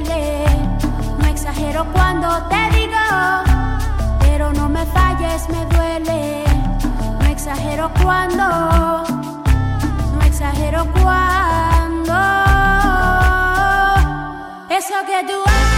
No exagero cuando te digo, pero no me falles, me duele. No exagero cuando, no exagero cuando. Eso que tú haces,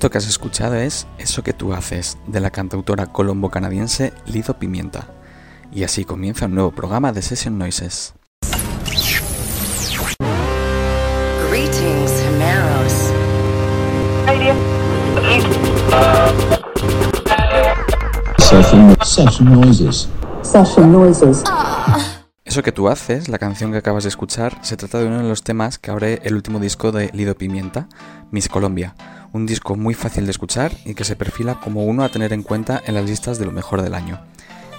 Esto que has escuchado es Eso que tú haces, de la cantautora colombo-canadiense Lido Pimienta. Y así comienza un nuevo programa de Session Noises. Greetings, Himeros. Session, session noises. Session noises. Eso que tú haces, la canción que acabas de escuchar, se trata de uno de los temas que abre el último disco de Lido Pimienta, Miss Colombia. Un disco muy fácil de escuchar y que se perfila como uno a tener en cuenta en las listas de lo mejor del año.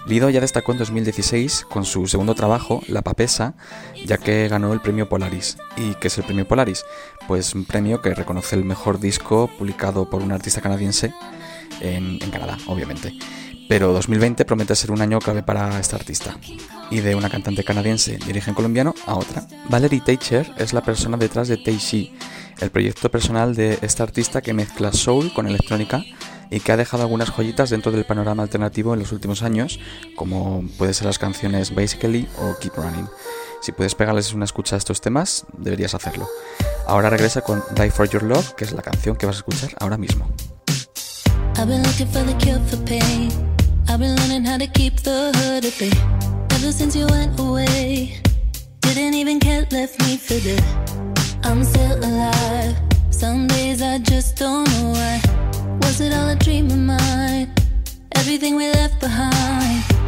Lido ya destacó en 2016 con su segundo trabajo, La Papesa, ya que ganó el premio Polaris. ¿Y qué es el premio Polaris? Pues un premio que reconoce el mejor disco publicado por un artista canadiense en, Canadá, obviamente. Pero 2020 promete ser un año clave para esta artista. Y de una cantante canadiense de origen colombiano a otra. Valerie Teicher es la persona detrás de Teishi, el proyecto personal de esta artista que mezcla soul con electrónica y que ha dejado algunas joyitas dentro del panorama alternativo en los últimos años, como pueden ser las canciones Basically o Keep Running. Si puedes pegarles una escucha a estos temas, deberías hacerlo. Ahora regresa con Die for Your Love, que es la canción que vas a escuchar ahora mismo. Ever since you went away, didn't even left me for dead. I'm still alive. Some days I just don't know why. Was it all a dream of mine? Everything we left behind.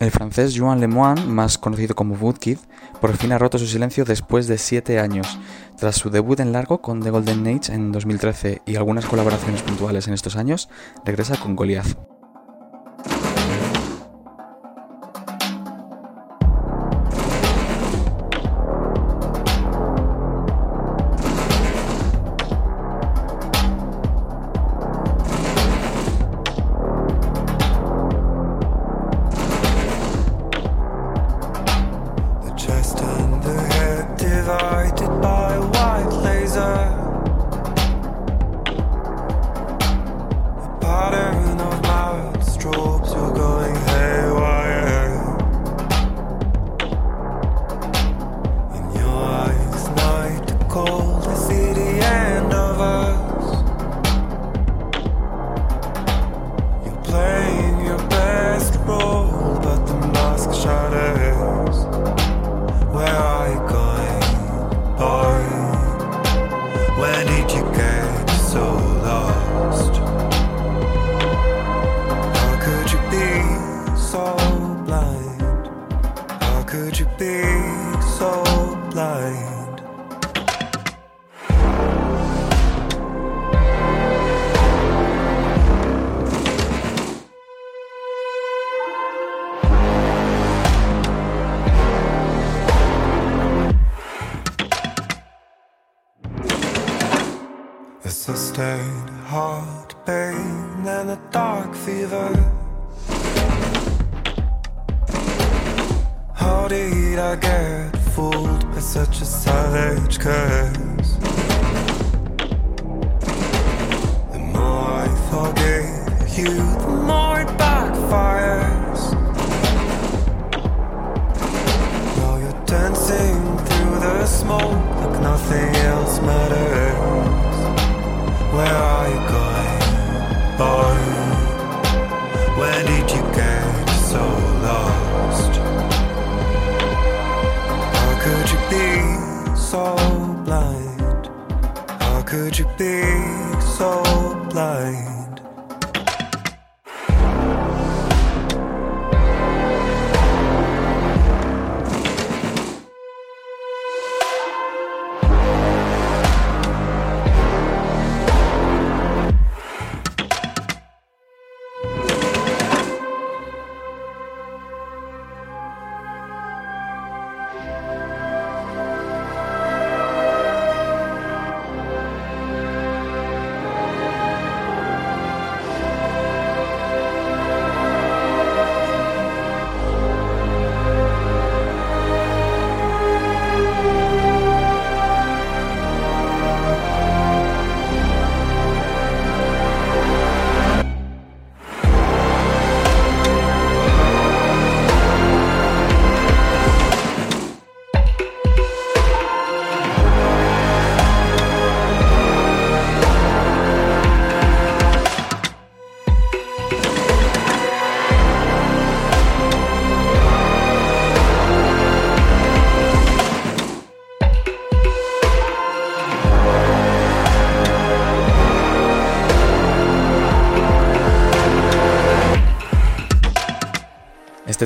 El francés Joan Lemoine, más conocido como Woodkid, por fin ha roto su silencio después de 7 años. Tras su debut en largo con The Golden Age en 2013 y algunas colaboraciones puntuales en estos años, regresa con Goliath.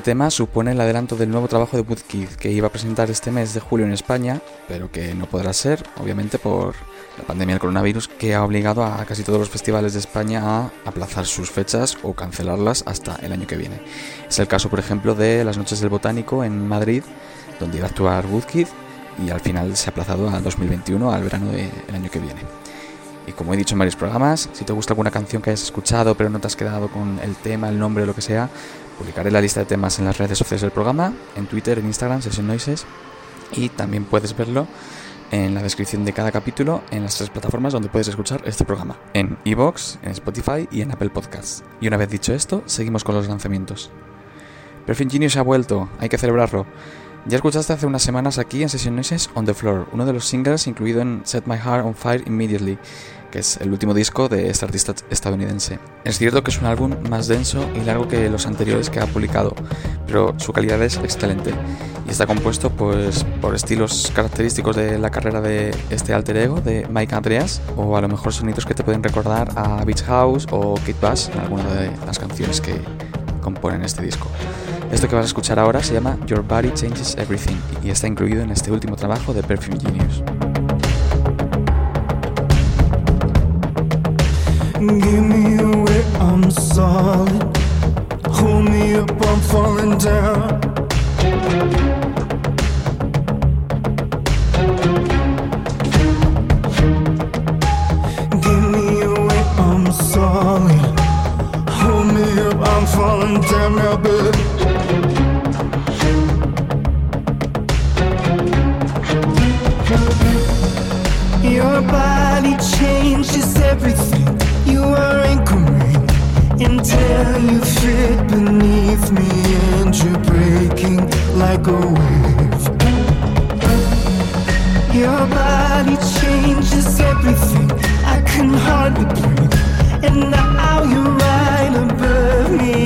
Este tema supone el adelanto del nuevo trabajo de Woodkid que iba a presentar este mes de julio en España, pero que no podrá ser, obviamente, por la pandemia del coronavirus que ha obligado a casi todos los festivales de España a aplazar sus fechas o cancelarlas hasta el año que viene. Es el caso, por ejemplo, de las Noches del Botánico en Madrid, donde iba a actuar Woodkid y al final se ha aplazado a 2021, al verano del año que viene. Y como he dicho en varios programas, si te gusta alguna canción que hayas escuchado pero no te has quedado con el tema, el nombre o lo que sea, publicaré la lista de temas en las redes sociales del programa, en Twitter, en Instagram, Session Noises, y también puedes verlo en la descripción de cada capítulo en las tres plataformas donde puedes escuchar este programa, en Evox, en Spotify y en Apple Podcasts. Y una vez dicho esto, seguimos con los lanzamientos. Perfect Genius ha vuelto, hay que celebrarlo. Ya escuchaste hace unas semanas aquí en Session Noises On The Floor, uno de los singles incluido en Set My Heart On Fire Immediately, que es el último disco de este artista estadounidense. Es cierto que es un álbum más denso y largo que los anteriores que ha publicado, pero su calidad es excelente y está compuesto pues, por estilos característicos de la carrera de este alter ego de Mike Andreas o a lo mejor sonidos que te pueden recordar a Beach House o Kid Bass en alguna de las canciones que componen este disco. Esto que vas a escuchar ahora se llama Your Body Changes Everything y está incluido en este último trabajo de Perfume Genius. Falling down now, baby. Your body changes everything. You are anchoring until you fit beneath me, and you're breaking like a wave. Your body changes everything. I can hardly breathe, and now you're right above me,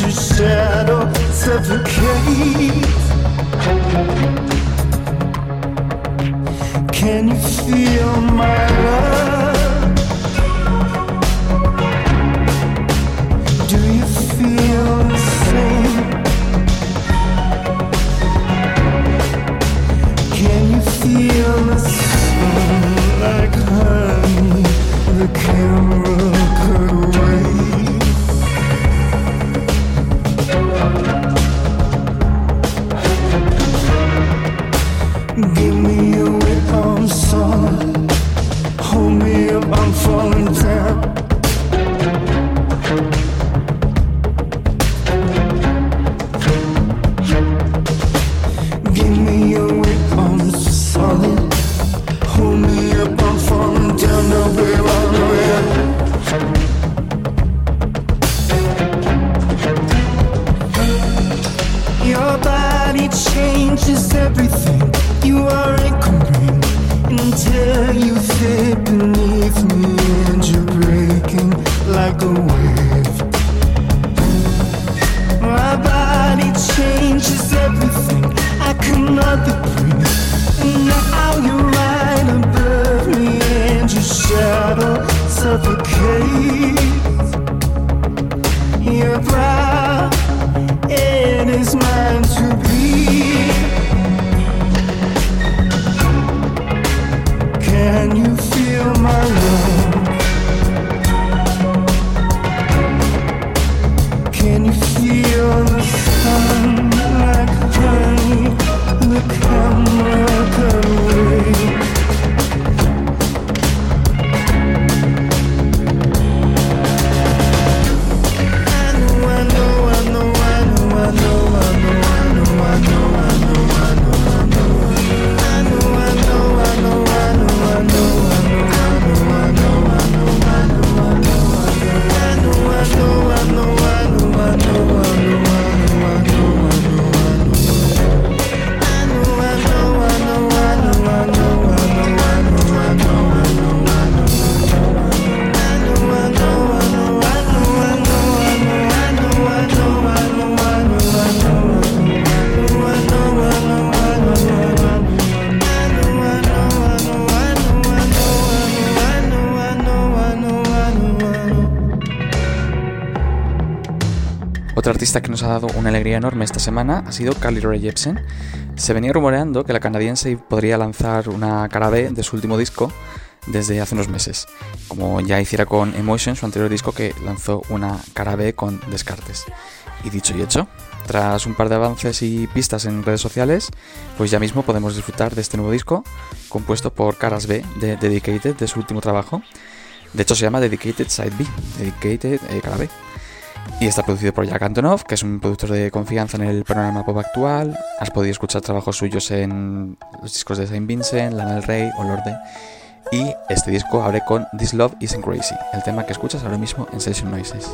your shadow suffocates. Can you feel my love? Alegría enorme esta semana ha sido Carly Rae Jepsen. Se venía rumoreando que la canadiense podría lanzar una cara B de su último disco desde hace unos meses, como ya hiciera con Emotion, su anterior disco que lanzó una cara B con Descartes. Y dicho y hecho, tras un par de avances y pistas en redes sociales, pues ya mismo podemos disfrutar de este nuevo disco, compuesto por caras B de Dedicated, de su último trabajo. De hecho se llama Dedicated Side B, Dedicated eh, cara B. Y está producido por Jack Antonoff, que es un productor de confianza en el panorama pop actual. Has podido escuchar trabajos suyos en los discos de Saint Vincent, Lana del Rey o Lorde. Y este disco abre con This Love Isn't Crazy, el tema que escuchas ahora mismo en Session Noises.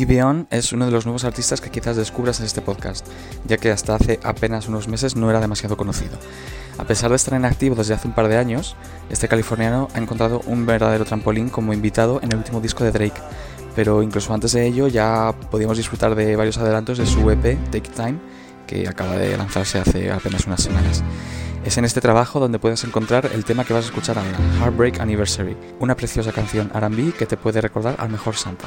Giveon es uno de los nuevos artistas que quizás descubras en este podcast, ya que hasta hace apenas unos meses no era demasiado conocido. A pesar de estar en activo desde hace un par de años, este californiano ha encontrado un verdadero trampolín como invitado en el último disco de Drake, pero incluso antes de ello ya podíamos disfrutar de varios adelantos de su EP Take Time, que acaba de lanzarse hace apenas unas semanas. Es en este trabajo donde puedes encontrar el tema que vas a escuchar ahora, Heartbreak Anniversary, una preciosa canción RB que te puede recordar al mejor Santa.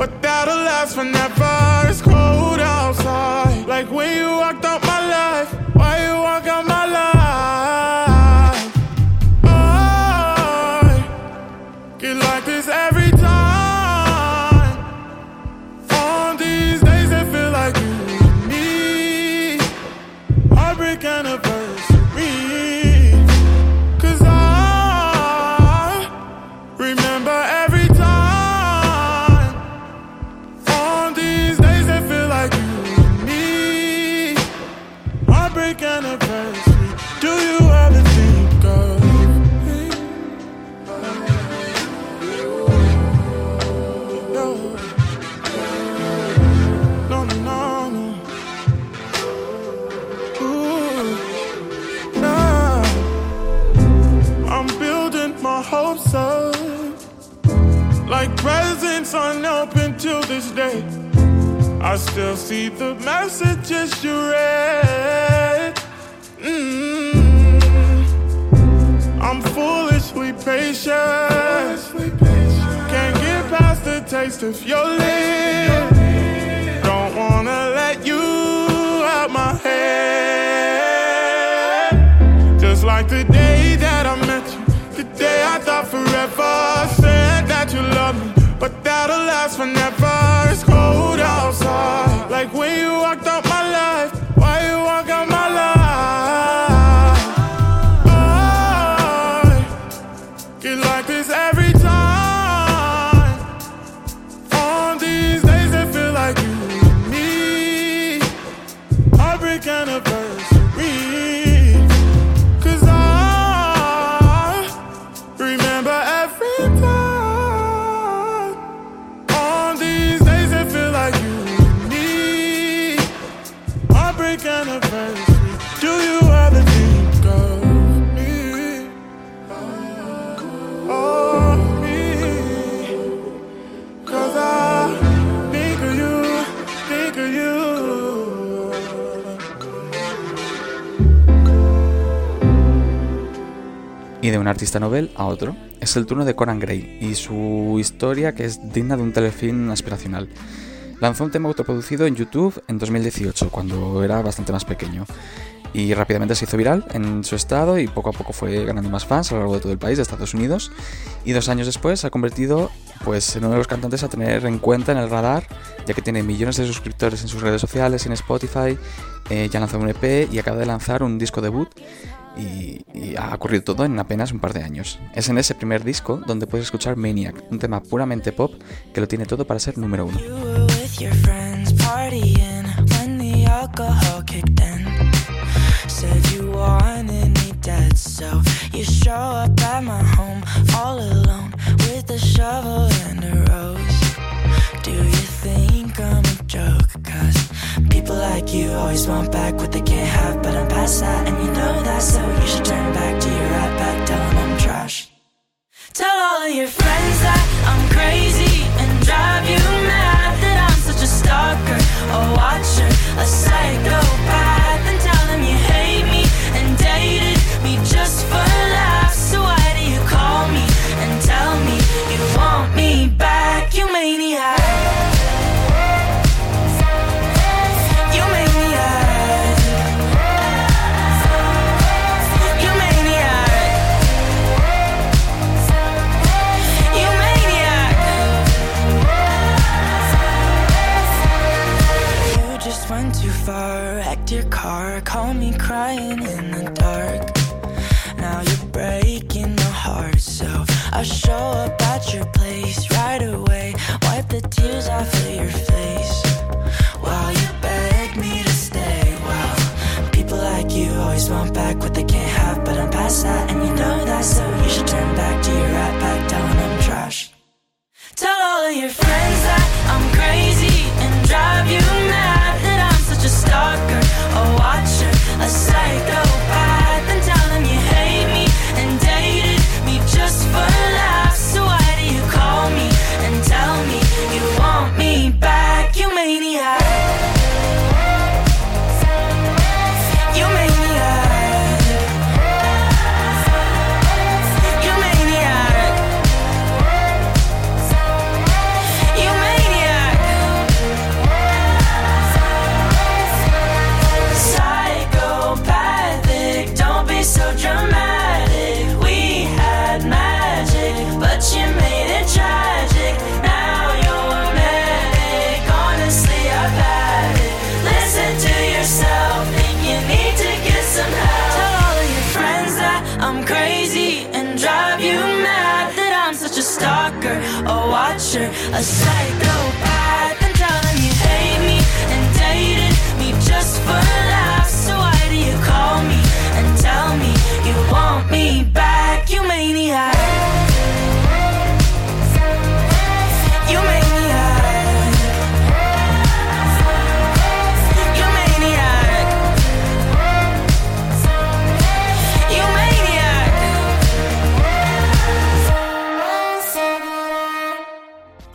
but that'll last forever. It's cold outside, like when you walked out I still see the messages you read. Mm. I'm foolishly patient. Can't get past the taste of your lips. Don't wanna let you out my head. Just like the day that I met you, the day I thought forever. Said that you love me, but that'll. It's cold outside, like when you walked artista novel a otro, es el turno de Conan Gray y su historia que es digna de un telefilm aspiracional. Lanzó un tema autoproducido en YouTube en 2018, cuando era bastante más pequeño. Y rápidamente se hizo viral en su estado y poco a poco fue ganando más fans a lo largo de todo el país, de Estados Unidos. Y dos años después se ha convertido pues, en uno de los cantantes a tener en cuenta en el radar, ya que tiene millones de suscriptores en sus redes sociales en Spotify. eh, ya lanzado un EP y acaba de lanzar un disco debut y, ha ocurrido todo en apenas un par de años. Es en ese primer disco donde puedes escuchar Maniac, un tema puramente pop que lo tiene todo para ser número uno. Do you think I'm a joke? Cause people like you always want back what they can't have, but I'm past that, and you know that, so you should turn back to your right back, tell 'em I'm trash. Tell all of your friends that I'm crazy and drive you mad that I'm such a stalker, a watcher, a psychopath, wrecked your car, call me crying in the dark. Now you're breaking my heart, so I show up at your place right away. Wipe the tears off of your face while you beg me to stay. Wow, people like you always want back what they can't have, but I'm past that, and you know that, so you should turn back to your right back down. I'm trash. Tell all of your friends that I'm crazy and drive you mad I'm a stalker, a watcher, a psychopath, watcher, a psychopath.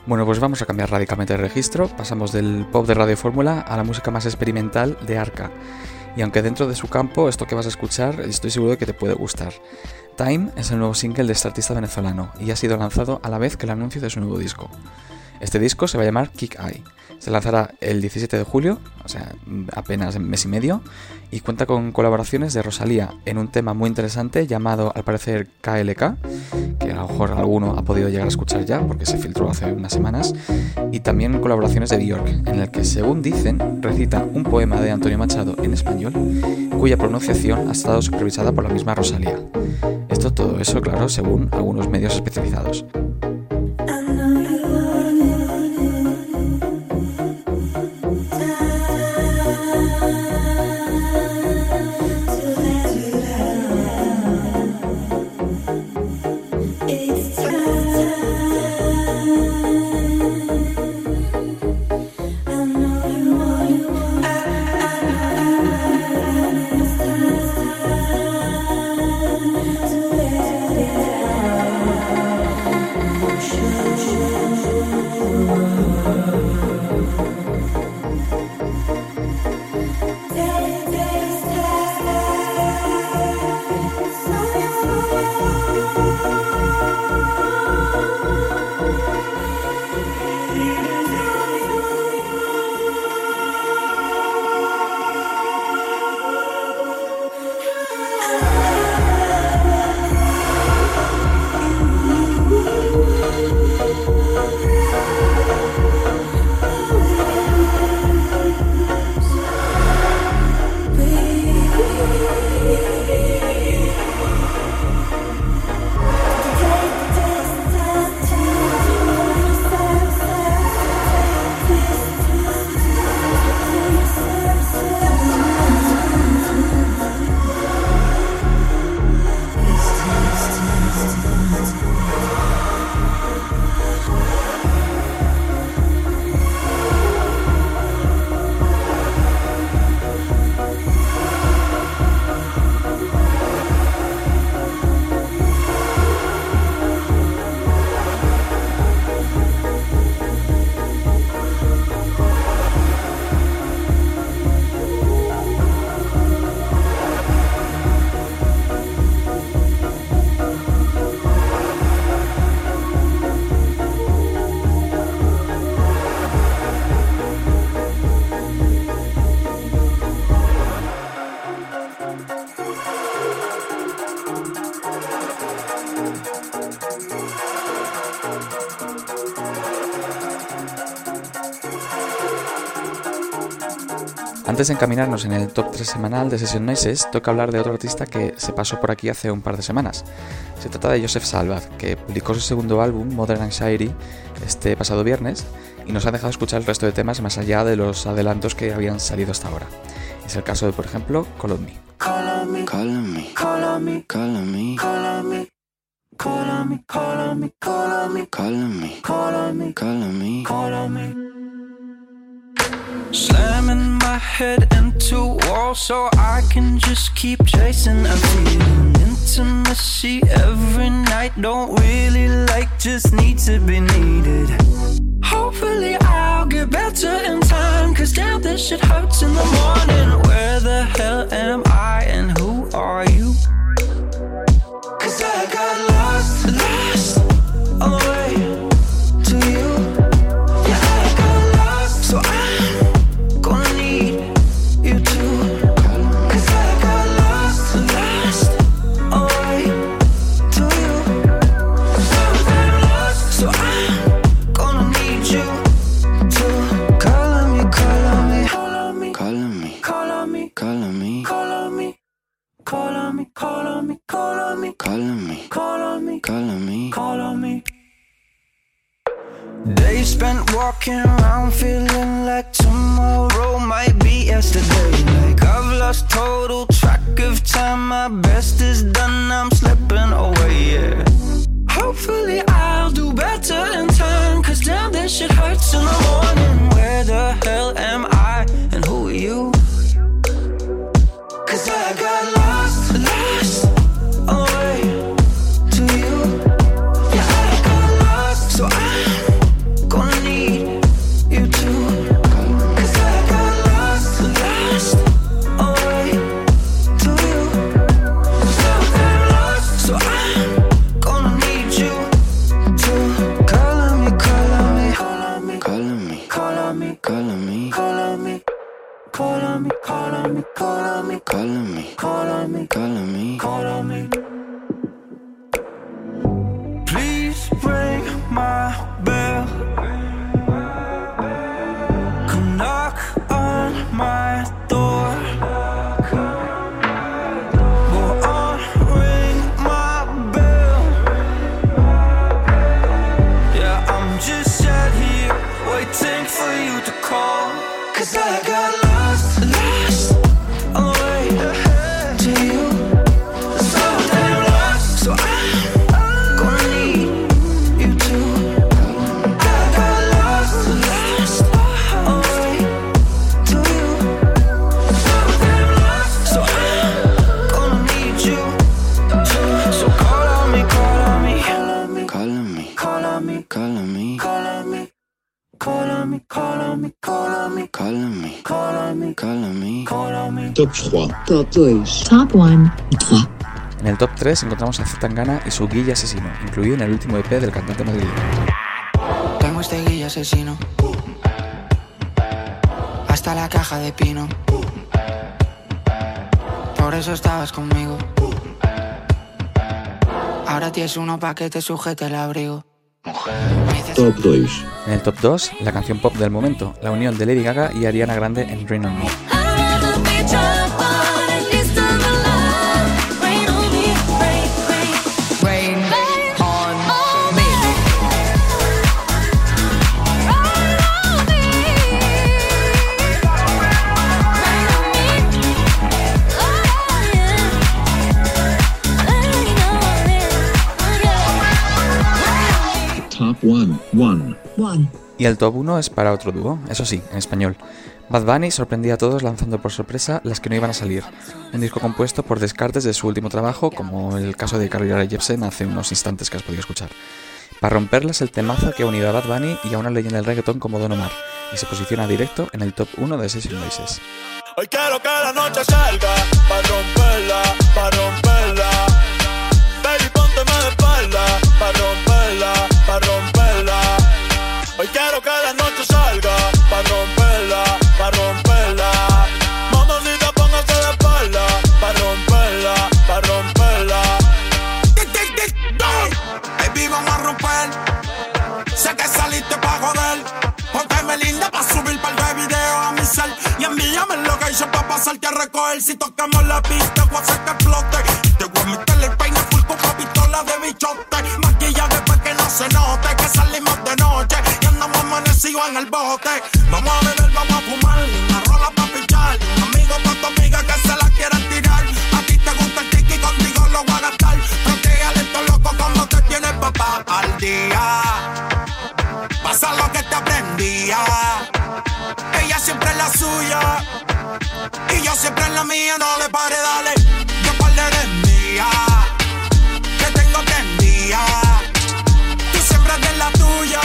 Bueno, pues vamos a cambiar radicalmente de registro. Pasamos del pop de Radio Fórmula a la música más experimental de Arca. Y aunque dentro de su campo, esto que vas a escuchar, estoy seguro de que te puede gustar. Time es el nuevo single de este artista venezolano y ha sido lanzado a la vez que el anuncio de su nuevo disco. Este disco se va a llamar Kick Eye. Se lanzará el 17 de julio, o sea, apenas en mes y medio, y cuenta con colaboraciones de Rosalía en un tema muy interesante llamado al parecer KLK, que a lo mejor alguno ha podido llegar a escuchar ya porque se filtró hace unas semanas, y también colaboraciones de Bjork, en el que según dicen recita un poema de Antonio Machado en español, cuya pronunciación ha estado supervisada por la misma Rosalía. Esto todo eso, claro, según algunos medios especializados. Antes de encaminarnos en el top 3 semanal de Session Noises, toca hablar de otro artista que se pasó por aquí hace un par de semanas. Se trata de Joseph Salvat, que publicó su segundo álbum, Modern Anxiety, este pasado viernes, y nos ha dejado escuchar el resto de temas más allá de los adelantos que habían salido hasta ahora. Es el caso de, por ejemplo, Call on Me. Me. Slamming head into walls so I can just keep chasing a feeling. Intimacy every night, don't really like, just need to be needed. Hopefully I'll get better in time, cause damn this shit hurts in the morning. Where the hell am I and who are you? Walking around feeling like tomorrow might be yesterday. Like I've lost total track of time. My best is done, I'm slipping away, yeah. Hopefully I'll do better in time. Cause damn, this shit hurts in the morning. Where the hell am I and who are you? Cause I got Top 3. Top 2. Top 1. 3. En el top 3 encontramos a Zetangana y su guilla asesino, incluido en el último EP del cantante madrileño. Tengo este guilla asesino. Hasta la caja de pino. Por eso estabas conmigo. Ahora tienes uno pa' que te sujete el abrigo. Top 2. En el top 2, la canción pop del momento, la unión de Lady Gaga y Ariana Grande en Rain on Me. 1. 1. 1. Y el top 1 es para otro dúo, eso sí, en español. Bad Bunny sorprendía a todos lanzando por sorpresa las que no iban a salir. Un disco compuesto por descartes de su último trabajo, como el caso de Carly Rae Jepsen hace unos instantes que has podido escuchar. Para romperlas el temazo que ha unido a Bad Bunny y a una leyenda del reggaetón como Don Omar, y se posiciona directo en el top 1 de Session Voices. Hoy quiero que la noche salga Pa' romperla, pa' romperla Baby, pónteme de espalda Pa' romperla, si tocamos la pista, voy a hacer que explote. Te voy a meterle el peine full con pistola de bichote. Maquillaje para que no se note que salimos de noche y andamos amanecidos en el bote. Vamos a beber, vamos a fumar, una rola para pichar. Un amigo para tu amiga que se la quieran tirar. A ti te gusta el tiki, contigo lo voy a gastar. Protégale esto loco como te tiene papá al día. Pasa lo que te aprendía. Y yo siempre en la mía, no le pare, dale. Yo par eres mía. Que tengo prendida. Tú siempre de la tuya.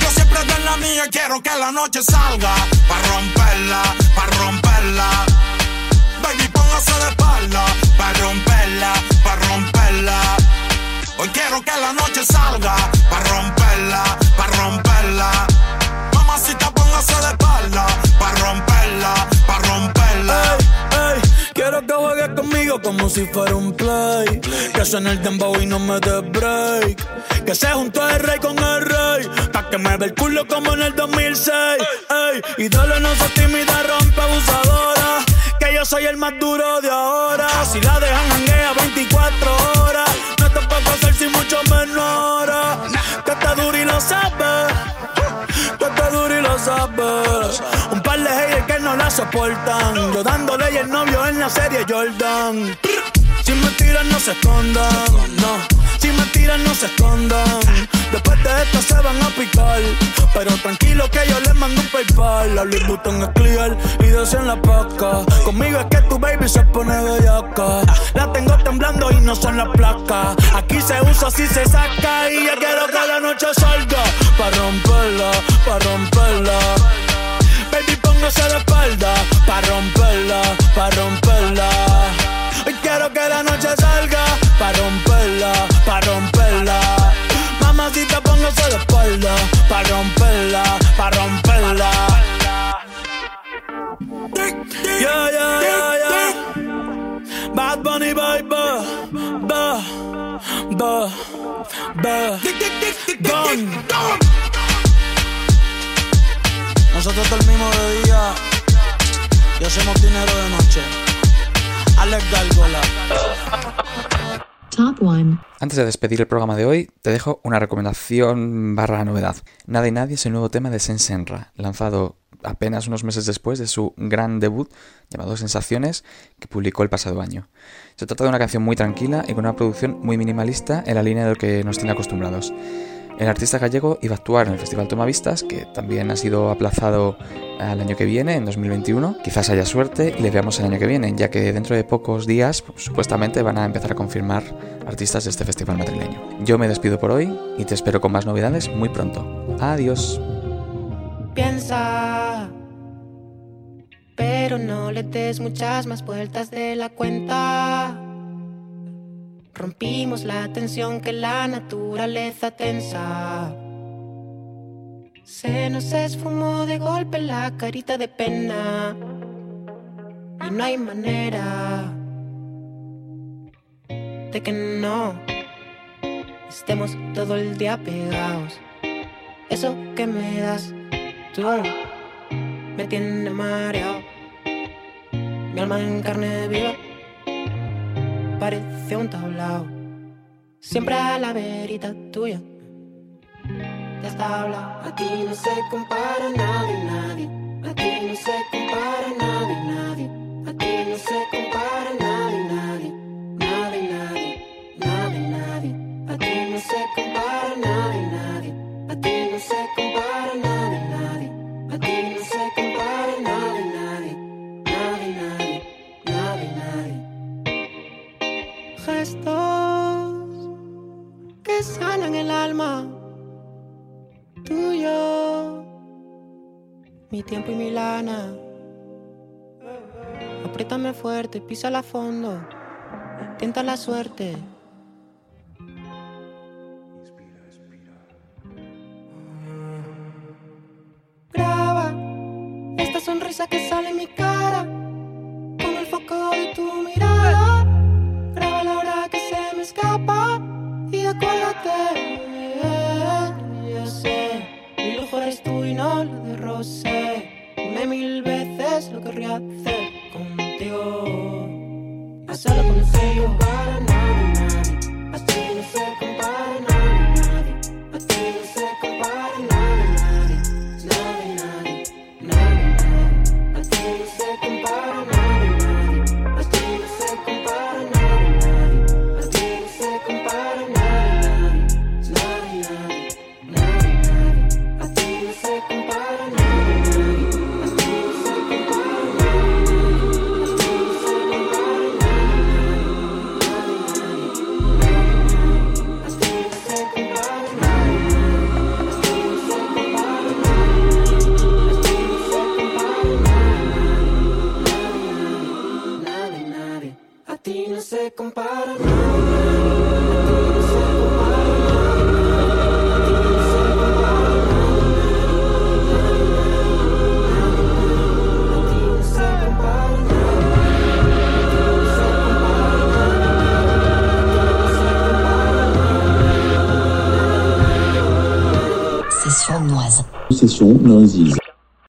Yo siempre de la mía. Quiero que la noche salga. Pa' romperla, pa' romperla. Baby, póngase de espalda. Si fuera un play. Que suene el dembow y no me dé break. Que se juntó el rey con el rey. Pa' que me ve el culo como en el 2006. Ey, y dale, no seas tímida, rompe abusadora. Que yo soy el más duro de ahora. Si la dejan janguea 24 horas. No te puedo hacer sin mucho menor. Que está duro y lo sabes. Que está duro y lo sabes. Un soportan. Yo dándole y el novio en la serie Jordan. Si me tiran, no se escondan. No. Si me tiran, no se escondan. Después de esto se van a picar. Pero tranquilo que yo les mando un PayPal. La Louis Vuitton es clear y en la paca. Conmigo es que tu baby se pone bellaca. La tengo temblando y no son las placas. Aquí se usa si se saca. Y ya quiero que la noche salga. Pa' romperla, pa' romperla. Póngase de espalda. Pa' romperla, pa' romperla. Hoy quiero que la noche salga. Pa' romperla, pa' romperla. Mamacita, póngase de espalda. Pa' romperla, pa' romperla. Yeah, yeah, yeah, yeah. Bad Bunny, baby. Ba, ba, ba. Gone. Nosotros dormimos de día y hacemos dinero de noche. Alex. Top 1. Antes de despedir el programa de hoy, te dejo una recomendación barra novedad. Nada y Nadie es el nuevo tema de Sensenra, lanzado apenas unos meses después de su gran debut llamado Sensaciones, que publicó el pasado año. Se trata de una canción muy tranquila y con una producción muy minimalista en la línea de lo que nos tiene acostumbrados. El artista gallego iba a actuar en el Festival Tomavistas, que también ha sido aplazado al año que viene, en 2021. Quizás haya suerte y le veamos el año que viene, ya que dentro de pocos días pues, supuestamente van a empezar a confirmar artistas de este festival madrileño. Yo me despido por hoy y te espero con más novedades muy pronto. Adiós. Piensa, pero no le des muchas más vueltas de la cuenta. Rompimos la tensión que la naturaleza tensa. Se nos esfumó de golpe la carita de pena. Y no hay manera de que no estemos todo el día pegados. Eso que me das tú me tiene mareado. Mi alma en carne viva parece un tablao. Siempre a la verita tuya. Ya está hablado. A ti no se compara nadie, nadie. A ti no se compara tiempo y mi lana. Apriétame fuerte, písala a fondo. Tenta la suerte. Graba esta sonrisa que sale en mi cara. Con el foco de tu mirada. Graba la hora que se me escapa. Y acuérdate. Yo sé, mi fueras tú y no lo de Rosé. Dime mil veces lo querría hacer contigo. Hacerlo con el para nadie, así no sé possession d'un ziz.